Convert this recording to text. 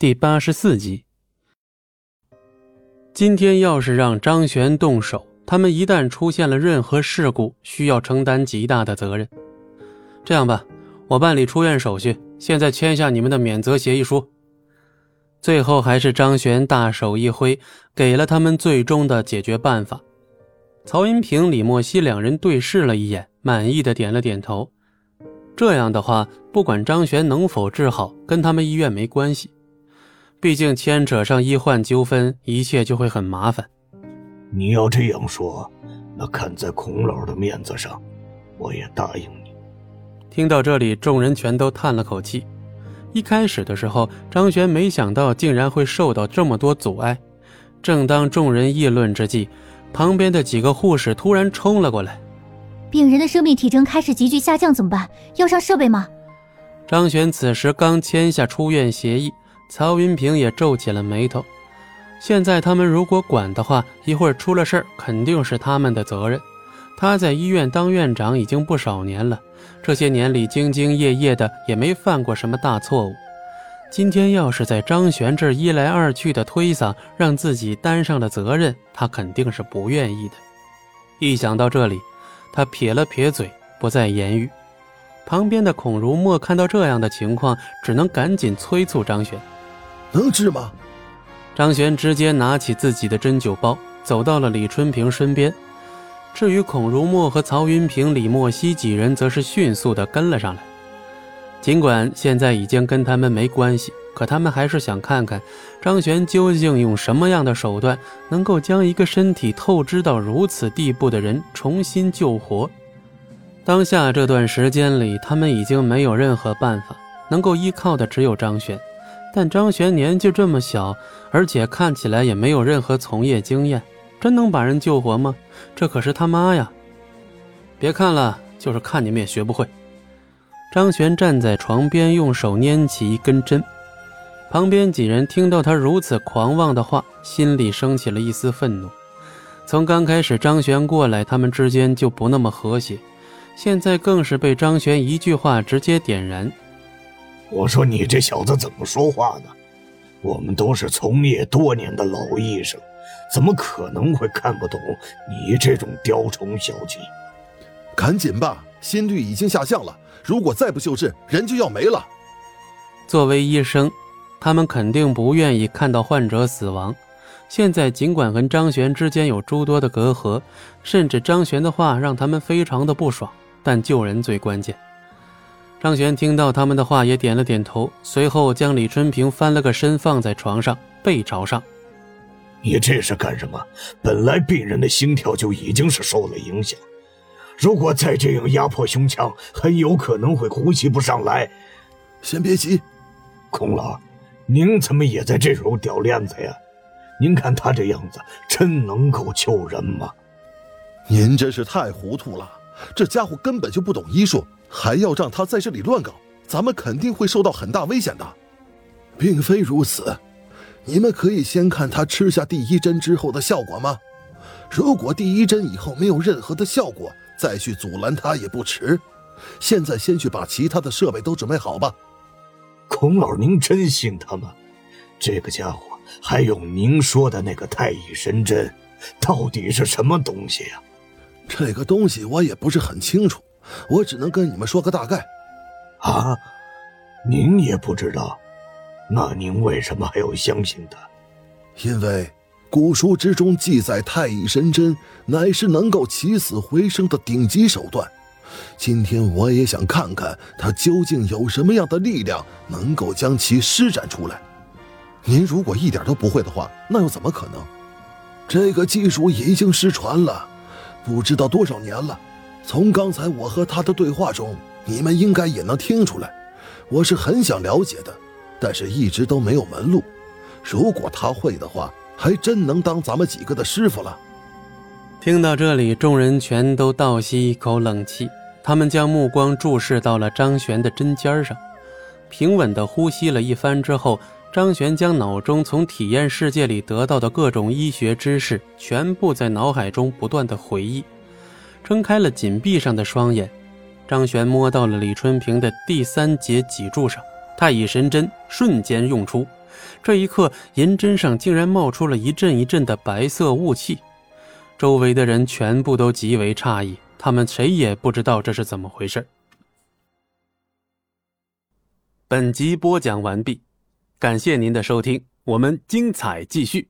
第八十四集。今天要是让张璇动手，他们一旦出现了任何事故，需要承担极大的责任。这样吧，我办理出院手续，现在签下你们的免责协议书。最后还是张璇大手一挥，给了他们最终的解决办法。曹云平、李莫西两人对视了一眼，满意的点了点头。这样的话，不管张璇能否治好，跟他们医院没关系。毕竟牵扯上医患纠纷，一切就会很麻烦。你要这样说，那看在孔老的面子上，我也答应你。听到这里，众人全都叹了口气。一开始的时候，张璇没想到竟然会受到这么多阻碍。正当众人议论之际，旁边的几个护士突然冲了过来。病人的生命体征开始急剧下降，怎么办？要上设备吗？张璇此时刚签下出院协议，曹云平也皱起了眉头。现在他们如果管的话，一会儿出了事儿，肯定是他们的责任。他在医院当院长已经不少年了，这些年里兢兢业业的，也没犯过什么大错误。今天要是在张璇这儿一来二去的推搡，让自己担上了责任，他肯定是不愿意的。一想到这里，他撇了撇嘴，不再言语。旁边的孔如墨看到这样的情况，只能赶紧催促张璇：“能治吗？”张璇直接拿起自己的针灸包，走到了李春平身边。至于孔如墨和曹云平、李莫西几人，则是迅速的跟了上来。尽管现在已经跟他们没关系，可他们还是想看看张璇究竟用什么样的手段，能够将一个身体透支到如此地步的人重新救活。当下这段时间里，他们已经没有任何办法，能够依靠的只有张璇。但张璇年纪这么小，而且看起来也没有任何从业经验，真能把人救活吗？这可是他妈呀！别看了，就是看你们也学不会。张璇站在床边，用手拈起一根针。旁边几人听到他如此狂妄的话，心里升起了一丝愤怒。从刚开始张璇过来，他们之间就不那么和谐，现在更是被张璇一句话直接点燃。我说你这小子怎么说话呢？我们都是从业多年的老医生，怎么可能会看不懂你这种雕虫小技？赶紧吧，心率已经下降了，如果再不救治，人就要没了。作为医生，他们肯定不愿意看到患者死亡。现在尽管跟张璇之间有诸多的隔阂，甚至张璇的话让他们非常的不爽，但救人最关键。张璇听到他们的话，也点了点头，随后将李春平翻了个身，放在床上，背朝上。你这是干什么？本来病人的心跳就已经是受了影响，如果再这样压迫胸腔，很有可能会呼吸不上来。先别急，孔老，您怎么也在这时候掉链子呀？您看他这样子，真能够救人吗？您真是太糊涂了，这家伙根本就不懂医术。还要让他在这里乱搞，咱们肯定会受到很大危险的。并非如此，你们可以先看他吃下第一针之后的效果吗？如果第一针以后没有任何的效果，再去阻拦他也不迟。现在先去把其他的设备都准备好吧。孔老，您真信他吗？这个家伙还有您说的那个太乙神针，到底是什么东西呀？这个东西我也不是很清楚。我只能跟你们说个大概，啊，您也不知道，那您为什么还要相信他？因为古书之中记载，太乙神针乃是能够起死回生的顶级手段。今天我也想看看他究竟有什么样的力量，能够将其施展出来。您如果一点都不会的话，那又怎么可能？这个技术已经失传了，不知道多少年了。从刚才我和他的对话中，你们应该也能听出来，我是很想了解的，但是一直都没有门路。如果他会的话，还真能当咱们几个的师傅了。听到这里，众人全都倒吸一口冷气，他们将目光注视到了张璇的针尖上，平稳地呼吸了一番之后，张璇将脑中从体验世界里得到的各种医学知识，全部在脑海中不断的回忆。睁开了紧闭上的双眼，张璇摸到了李春平的第三节脊柱上，太乙神针瞬间用出，这一刻，银针上竟然冒出了一阵一阵的白色雾气，周围的人全部都极为诧异，他们谁也不知道这是怎么回事。本集播讲完毕，感谢您的收听，我们精彩继续。